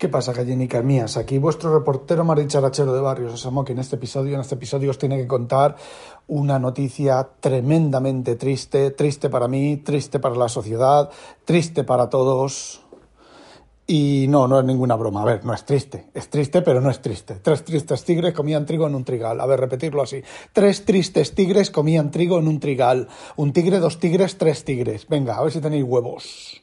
¿Qué pasa, gallinicas mías? Aquí vuestro reportero más dicharachero de Barrios Osamo, que en este episodio, en este episodio os tiene que contar una noticia tremendamente triste, triste para mí, triste para la sociedad, triste para todos. Y no, no es ninguna broma. A ver, no es triste. Es triste, pero no es triste. Tres tristes tigres comían trigo en un trigal. A ver, repetirlo así. Tres tristes tigres comían trigo en un trigal. Un tigre, dos tigres, tres tigres. Venga, a ver si tenéis huevos.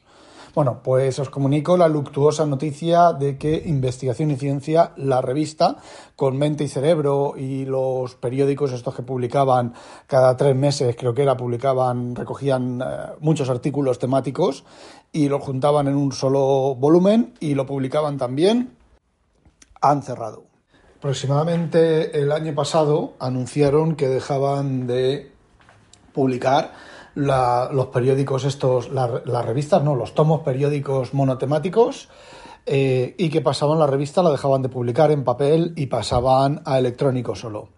Bueno, pues os comunico la luctuosa noticia de que Investigación y Ciencia, la revista, con Mente y Cerebro y los periódicos estos que publicaban cada tres meses, creo que era, publicaban, recogían eh, muchos artículos temáticos y los juntaban en un solo volumen y lo publicaban también, han cerrado. Aproximadamente el año pasado anunciaron que dejaban de publicar los periódicos estos, las revistas, no, los tomos periódicos monotemáticos eh, y que pasaban la revista, la dejaban de publicar en papel y pasaban a electrónico solo.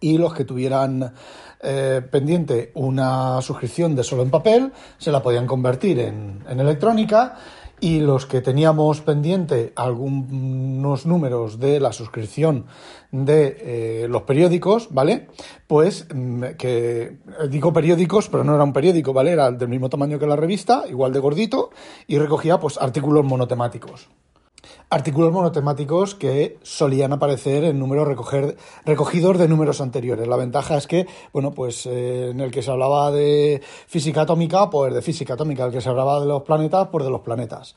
Y los que tuvieran eh, pendiente una suscripción de solo en papel se la podían convertir en, en electrónica y los que teníamos pendiente algunos números de la suscripción de eh, los periódicos, ¿vale? Pues mm, que digo periódicos, pero no era un periódico, ¿vale? Era del mismo tamaño que la revista, igual de gordito, y recogía pues artículos monotemáticos artículos monotemáticos que solían aparecer en números recoger, recogidos de números anteriores. La ventaja es que, bueno, pues eh, en el que se hablaba de física atómica, pues de física atómica, el que se hablaba de los planetas, pues de los planetas.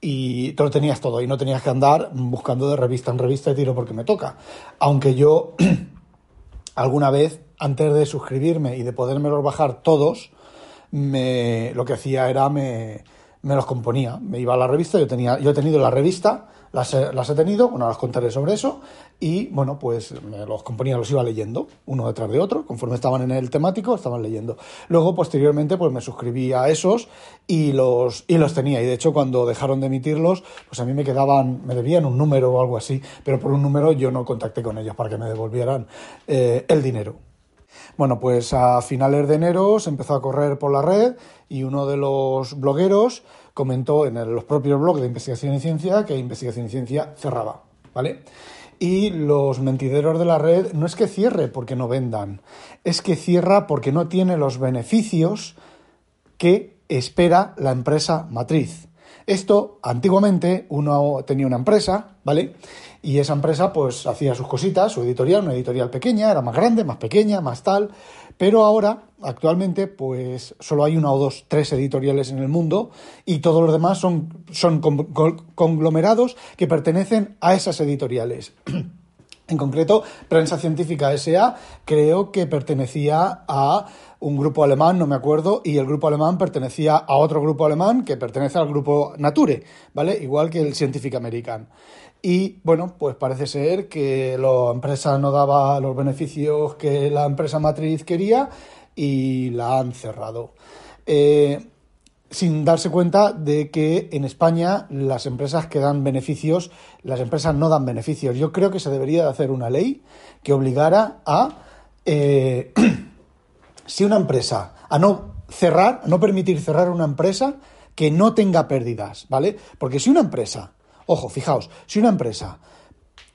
Y te lo tenías todo, y no tenías que andar buscando de revista en revista y tiro porque me toca. Aunque yo alguna vez, antes de suscribirme y de podérmelos bajar todos, me, lo que hacía era me me los componía. Me iba a la revista, yo, tenía, yo he tenido la revista, las las he tenido, bueno, las contaré sobre eso, y bueno, pues me los componía, los iba leyendo, uno detrás de otro, conforme estaban en el temático, estaban leyendo. Luego, posteriormente, pues me suscribí a esos y los, y los tenía. Y de hecho, cuando dejaron de emitirlos, pues a mí me quedaban, me debían un número o algo así, pero por un número yo no contacté con ellos para que me devolvieran eh, el dinero. Bueno, pues a finales de enero se empezó a correr por la red y uno de los blogueros comentó en los propios blogs de Investigación y Ciencia que Investigación y Ciencia cerraba, ¿vale? Y los mentideros de la red no es que cierre porque no vendan, es que cierra porque no tiene los beneficios que espera la empresa matriz. Esto, antiguamente, uno tenía una empresa, ¿vale? Y esa empresa, pues, hacía sus cositas, su editorial, una editorial pequeña, era más grande, más pequeña, más tal. Pero ahora, actualmente, pues, solo hay una o dos, tres editoriales en el mundo y todos los demás son, son conglomerados que pertenecen a esas editoriales. En concreto, Prensa Científica SA creo que pertenecía a un grupo alemán, no me acuerdo, y el grupo alemán pertenecía a otro grupo alemán que pertenece al grupo Nature, ¿vale? Igual que el Scientific American. Y bueno, pues parece ser que la empresa no daba los beneficios que la empresa matriz quería y la han cerrado. Eh, sin darse cuenta de que en España las empresas que dan beneficios, las empresas no dan beneficios. Yo creo que se debería de hacer una ley que obligara a, eh, si una empresa, a no cerrar, a no permitir cerrar una empresa que no tenga pérdidas, ¿vale? Porque si una empresa, ojo, fijaos, si una empresa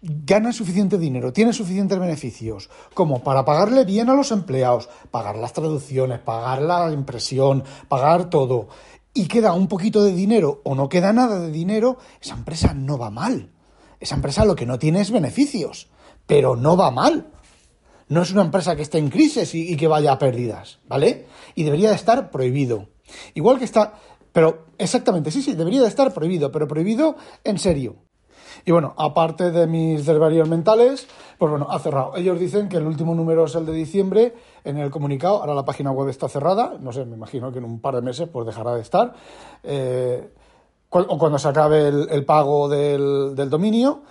gana suficiente dinero, tiene suficientes beneficios como para pagarle bien a los empleados, pagar las traducciones, pagar la impresión, pagar todo, y queda un poquito de dinero o no queda nada de dinero, esa empresa no va mal. Esa empresa lo que no tiene es beneficios, pero no va mal. No es una empresa que esté en crisis y, que vaya a pérdidas, ¿vale? Y debería de estar prohibido. Igual que está, pero exactamente, sí, sí, debería de estar prohibido, pero prohibido en serio. Y bueno, aparte de mis desvaríos mentales, pues bueno, ha cerrado. Ellos dicen que el último número es el de diciembre en el comunicado. Ahora la página web está cerrada. No sé, me imagino que en un par de meses pues dejará de estar. Eh, o cuando se acabe el, pago del, dominio,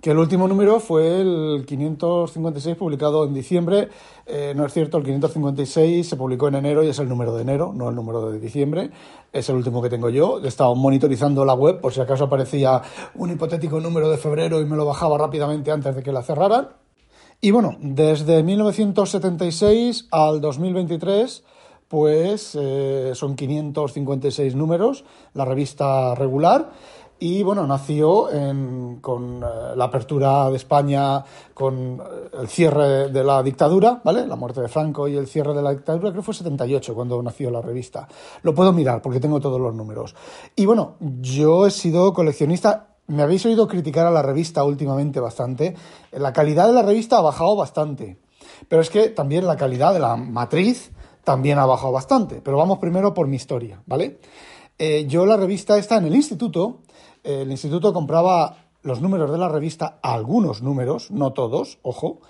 que el último número fue el 556 publicado en diciembre. Eh, no es cierto, el 556 se publicó en enero y es el número de enero, no el número de diciembre. Es el último que tengo yo. He estado monitorizando la web por si acaso aparecía un hipotético número de febrero y me lo bajaba rápidamente antes de que la cerraran. Y bueno, desde 1976 al 2023 pues eh, son 556 números, la revista regular. Y bueno, nació con eh, la apertura de España, con eh, el cierre de la dictadura, ¿vale? La muerte de Franco y el cierre de la dictadura, creo que fue 78 cuando nació la revista. Lo puedo mirar porque tengo todos los números. Y bueno, yo he sido coleccionista. Me habéis oído criticar a la revista últimamente bastante. La calidad de la revista ha bajado bastante. Pero es que también la calidad de la matriz también ha bajado bastante. Pero vamos primero por mi historia, ¿vale? Eh, yo la revista está en el instituto. El instituto compraba los números de la revista, algunos números, no todos, ojo.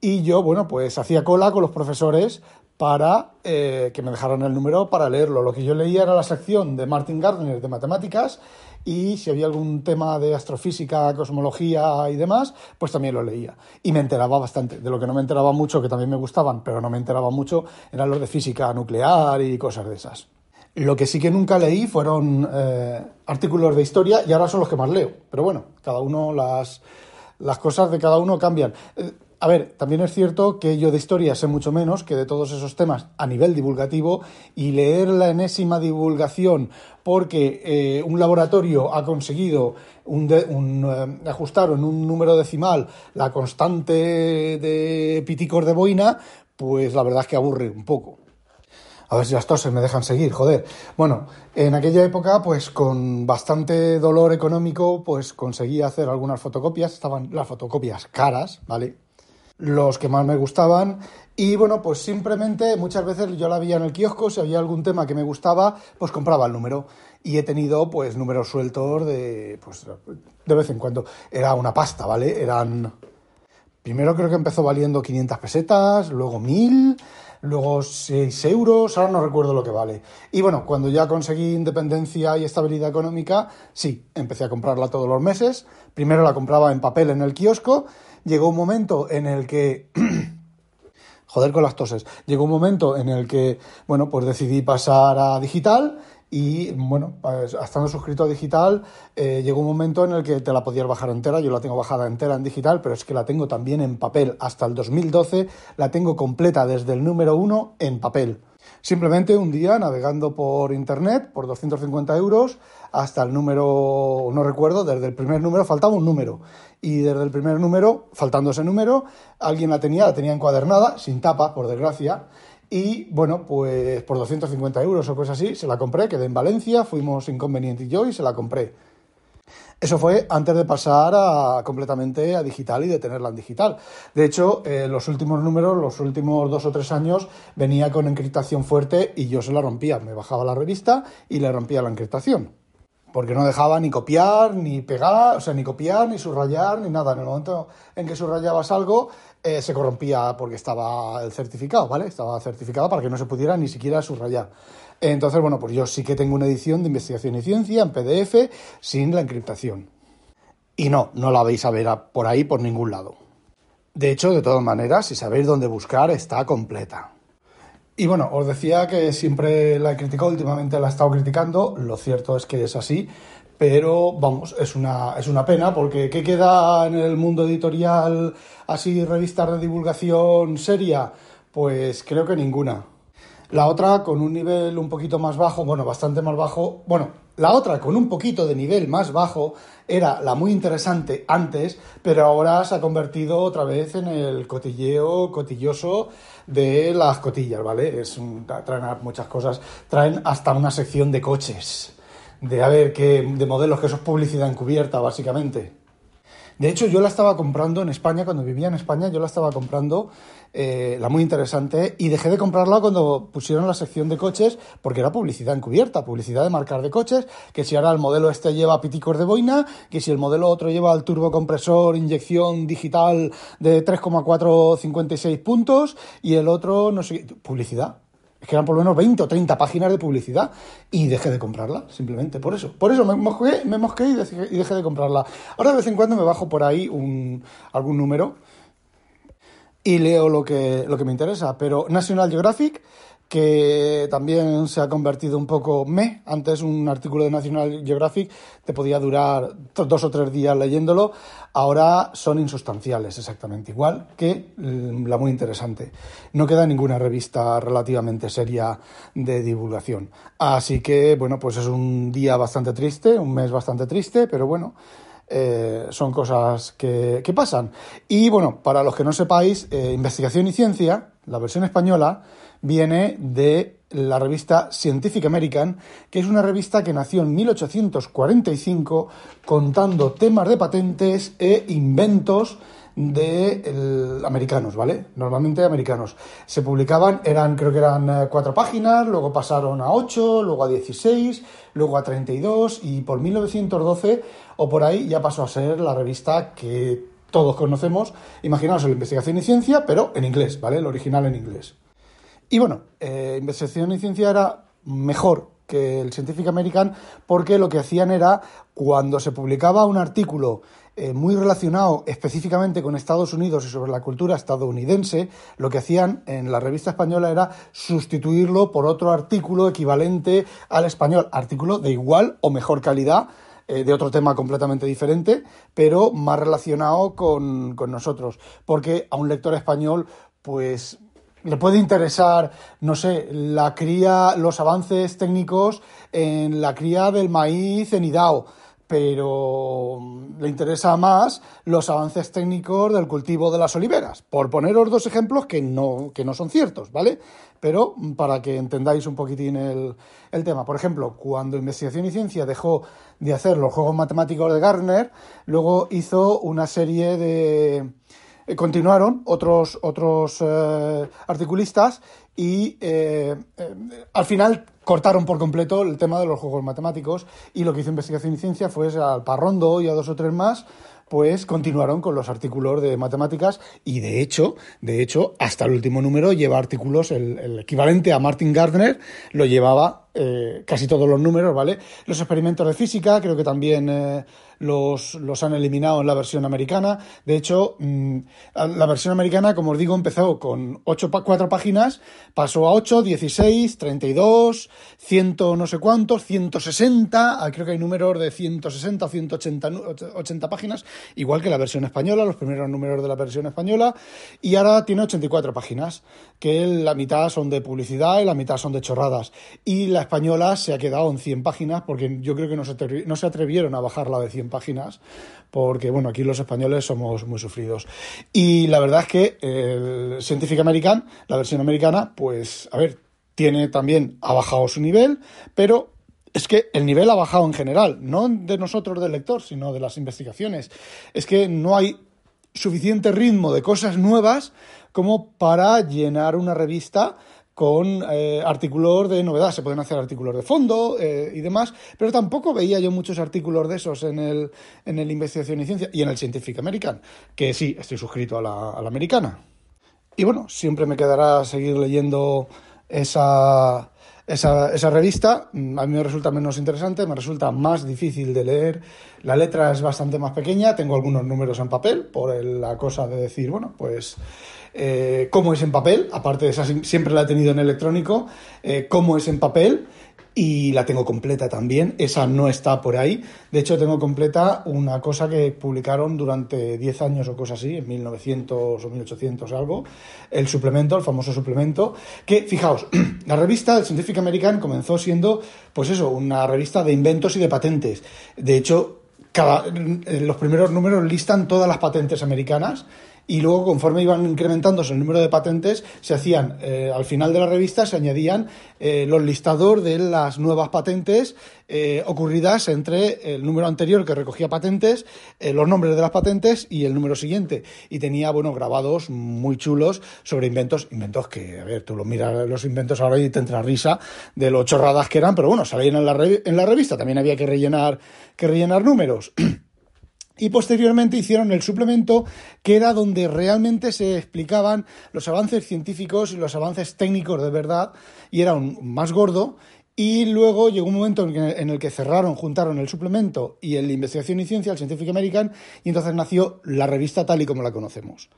Y yo, bueno, pues hacía cola con los profesores para eh, que me dejaran el número para leerlo. Lo que yo leía era la sección de Martin Gardner de matemáticas y si había algún tema de astrofísica, cosmología y demás, pues también lo leía. Y me enteraba bastante. De lo que no me enteraba mucho, que también me gustaban, pero no me enteraba mucho, eran los de física nuclear y cosas de esas. Lo que sí que nunca leí fueron eh, artículos de historia y ahora son los que más leo. Pero bueno, cada uno las, las cosas de cada uno cambian. Eh, a ver, también es cierto que yo de historia sé mucho menos que de todos esos temas a nivel divulgativo y leer la enésima divulgación porque eh, un laboratorio ha conseguido un eh, ajustar en un número decimal la constante de piticos de boina, pues la verdad es que aburre un poco. A ver si las toses me dejan seguir, joder. Bueno, en aquella época, pues con bastante dolor económico, pues conseguí hacer algunas fotocopias. Estaban las fotocopias caras, ¿vale? los que más me gustaban. Y bueno, pues simplemente muchas veces yo la veía en el kiosco, si había algún tema que me gustaba, pues compraba el número. Y he tenido pues números sueltos de, pues, de vez en cuando. Era una pasta, ¿vale? Eran... Primero creo que empezó valiendo 500 pesetas, luego 1000, luego 6 euros, ahora no recuerdo lo que vale. Y bueno, cuando ya conseguí independencia y estabilidad económica, sí, empecé a comprarla todos los meses. Primero la compraba en papel en el kiosco llegó un momento en el que... joder con las toses. Llegó un momento en el que, bueno, pues decidí pasar a digital y, bueno, pues, estando suscrito a digital, eh, llegó un momento en el que te la podías bajar entera. Yo la tengo bajada entera en digital, pero es que la tengo también en papel. Hasta el 2012 la tengo completa desde el número 1 en papel. Simplemente un día navegando por internet por 250 euros hasta el número, no recuerdo, desde el primer número faltaba un número. Y desde el primer número, faltando ese número, alguien la tenía, la tenía encuadernada, sin tapa, por desgracia. Y bueno, pues por 250 euros o cosas así, se la compré, quedé en Valencia, fuimos inconveniente y yo y se la compré. Eso fue antes de pasar a, completamente a digital y de tenerla en digital. De hecho, eh, los últimos números, los últimos dos o tres años, venía con encriptación fuerte y yo se la rompía. Me bajaba la revista y le rompía la encriptación. Porque no dejaba ni copiar, ni pegar, o sea, ni copiar, ni subrayar, ni nada. En el momento en que subrayabas algo, eh, se corrompía porque estaba el certificado, ¿vale? Estaba certificado para que no se pudiera ni siquiera subrayar. Entonces, bueno, pues yo sí que tengo una edición de investigación y ciencia en PDF sin la encriptación. Y no, no la vais a ver por ahí por ningún lado. De hecho, de todas maneras, si sabéis dónde buscar, está completa. Y bueno, os decía que siempre la he criticado, últimamente la he estado criticando, lo cierto es que es así, pero vamos, es una, es una pena porque ¿qué queda en el mundo editorial así, revistas de divulgación seria? Pues creo que ninguna. La otra con un nivel un poquito más bajo, bueno, bastante más bajo, bueno, la otra con un poquito de nivel más bajo era la muy interesante antes, pero ahora se ha convertido otra vez en el cotilleo cotilloso de las cotillas, ¿vale? Es traen muchas cosas, traen hasta una sección de coches, de a ver qué, de modelos, que eso es publicidad encubierta, básicamente. De hecho, yo la estaba comprando en España, cuando vivía en España, yo la estaba comprando, eh, la muy interesante, y dejé de comprarla cuando pusieron la sección de coches, porque era publicidad encubierta, publicidad de marcar de coches, que si ahora el modelo este lleva piticos de boina, que si el modelo otro lleva el turbocompresor, inyección digital de 3,456 puntos, y el otro, no sé, publicidad. Es que eran por lo menos 20 o 30 páginas de publicidad y dejé de comprarla, simplemente por eso. Por eso me mosqué, me mosqué y, dejé, y dejé de comprarla. Ahora de vez en cuando me bajo por ahí un, algún número y leo lo que, lo que me interesa. Pero National Geographic que también se ha convertido un poco me. Antes un artículo de National Geographic te podía durar dos o tres días leyéndolo. Ahora son insustanciales, exactamente igual que mm, la muy interesante. No queda ninguna revista relativamente seria de divulgación. Así que, bueno, pues es un día bastante triste, un mes bastante triste, pero bueno. Eh, son cosas que, pasan. Y bueno, para los que no sepáis, eh, Investigación y Ciencia, la versión española, viene de la revista Scientific American, que es una revista que nació en 1845 contando temas de patentes e inventos de americanos, ¿vale? Normalmente americanos. Se publicaban, eran, creo que eran eh, cuatro páginas, luego pasaron a ocho, luego a dieciséis, luego a treinta y dos, y por 1912 o por ahí ya pasó a ser la revista que todos conocemos. Imaginaos la investigación y ciencia, pero en inglés, ¿vale? El original en inglés. Y bueno, eh, investigación y ciencia era mejor que el Scientific American porque lo que hacían era cuando se publicaba un artículo eh, muy relacionado específicamente con Estados Unidos y sobre la cultura estadounidense, lo que hacían en la revista española era sustituirlo por otro artículo equivalente al español, artículo de igual o mejor calidad eh, de otro tema completamente diferente, pero más relacionado con, con nosotros, porque a un lector español, pues le puede interesar, no sé, la cría, los avances técnicos en la cría del maíz en Idao, pero le interesa más los avances técnicos del cultivo de las oliveras, por poneros dos ejemplos que no, que no son ciertos, ¿vale? Pero para que entendáis un poquitín el, el tema. Por ejemplo, cuando Investigación y Ciencia dejó de hacer los juegos matemáticos de Gardner, luego hizo una serie de eh, continuaron otros, otros eh, articulistas y eh, al final cortaron por completo el tema de los juegos matemáticos y lo que hizo Investigación y Ciencia fue al Parrondo y a dos o tres más pues continuaron con los artículos de matemáticas y de hecho, de hecho, hasta el último número lleva artículos, el, equivalente a Martin Gardner lo llevaba casi todos los números, ¿vale? Los experimentos de física, creo que también los, los han eliminado en la versión americana. De hecho, mm, la versión americana, como os digo, empezó con 8, 4 páginas, pasó a 8, 16, 32, 100 no sé cuántos, 160, ah, creo que hay números de 160 o 180 80 páginas, igual que la versión española, los primeros números de la versión española, y ahora tiene 84 páginas, que la mitad son de publicidad y la mitad son de chorradas. Y la española se ha quedado en 100 páginas porque yo creo que no se, no se atrevieron a bajarla de 100 páginas, porque bueno, aquí los españoles somos muy sufridos. Y la verdad es que el Scientific American, la versión americana, pues a ver, tiene también, ha bajado su nivel, pero es que el nivel ha bajado en general, no de nosotros del lector, sino de las investigaciones. Es que no hay suficiente ritmo de cosas nuevas como para llenar una revista con eh, artículos de novedad. Se pueden hacer artículos de fondo eh, y demás, pero tampoco veía yo muchos artículos de esos en el, en el Investigación y Ciencia y en el Scientific American, que sí, estoy suscrito a la, a la americana. Y bueno, siempre me quedará seguir leyendo esa, esa, esa, revista. A mí me resulta menos interesante, me resulta más difícil de leer. La letra es bastante más pequeña, tengo algunos números en papel, por la cosa de decir, bueno, pues eh, cómo es en papel, aparte de esa siempre la he tenido en electrónico, eh, cómo es en papel y la tengo completa también, esa no está por ahí, de hecho tengo completa una cosa que publicaron durante 10 años o cosas así, en 1900 o 1800 algo, el suplemento, el famoso suplemento, que fijaos, la revista del Scientific American comenzó siendo, pues eso, una revista de inventos y de patentes, de hecho, cada, los primeros números listan todas las patentes americanas, y luego conforme iban incrementándose el número de patentes, se hacían, eh, al final de la revista se añadían eh, los listadores de las nuevas patentes eh, ocurridas entre el número anterior que recogía patentes, los nombres de las patentes y el número siguiente. Y tenía, bueno, grabados muy chulos sobre inventos, inventos que, a ver, tú los miras los inventos ahora y te entra risa de lo chorradas que eran, pero bueno, salían en la, en la revista, también había que rellenar, que rellenar números. y posteriormente hicieron el suplemento que era donde realmente se explicaban los avances científicos y los avances técnicos de verdad y era un más gordo y luego llegó un momento en, el que cerraron, juntaron el suplemento y el Investigación y Ciencia, el Scientific American, y entonces nació la revista tal y como la conocemos.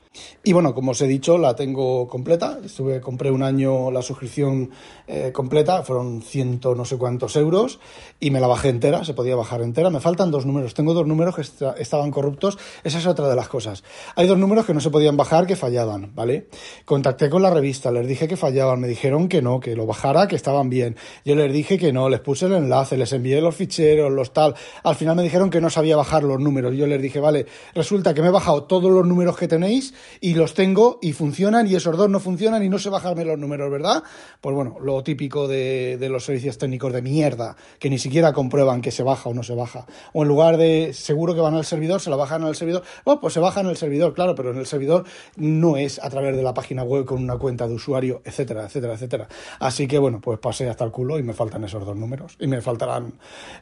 Y bueno, como os he dicho, la tengo completa. Estuve, compré un año la suscripción eh, completa, fueron ciento no sé cuántos euros, y me la bajé entera, se podía bajar entera. Me faltan dos números, tengo dos números que estaban corruptos, esa es otra de las cosas. Hay dos números que no se podían bajar, que fallaban, ¿vale? Contacté con la revista, les dije que fallaban, me dijeron que no, que lo bajara, que estaban bien. Yo les dije que no, les puse el enlace, les envié los ficheros, los tal. Al final me dijeron que no sabía bajar los números. Yo les dije, vale, resulta que me he bajado todos los números que tenéis y los tengo y funcionan y esos dos no funcionan y no sé bajarme los números, ¿verdad? Pues bueno, lo típico de, los servicios técnicos de mierda, que ni siquiera comprueban que se baja o no se baja. O en lugar de seguro que van al servidor, se la bajan al servidor. Bueno, pues se baja en el servidor, claro, pero en el servidor no es a través de la página web con una cuenta de usuario, etcétera, etcétera, etcétera. Así que bueno, pues pasé hasta el culo y me faltan esos dos números. Y me faltarán.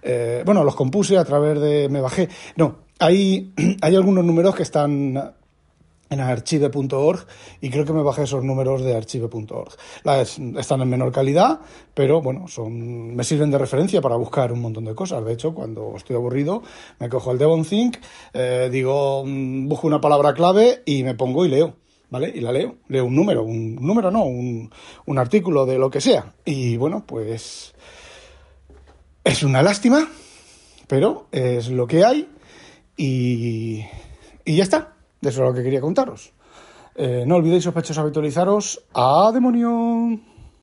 Eh, bueno, los compuse a través de. Me bajé. No, hay, hay algunos números que están en archive.org y creo que me bajé esos números de archive.org. Están en menor calidad, pero bueno, son, me sirven de referencia para buscar un montón de cosas. De hecho, cuando estoy aburrido, me cojo el DevonThink, eh, digo, mm, busco una palabra clave y me pongo y leo. ¿Vale? Y la leo, leo un número, un número no, un, un artículo de lo que sea. Y bueno, pues es una lástima, pero es lo que hay y, y ya está. Eso es lo que quería contaros. Eh, no olvidéis, sospechosos, habitualizaros. ¡A demonio!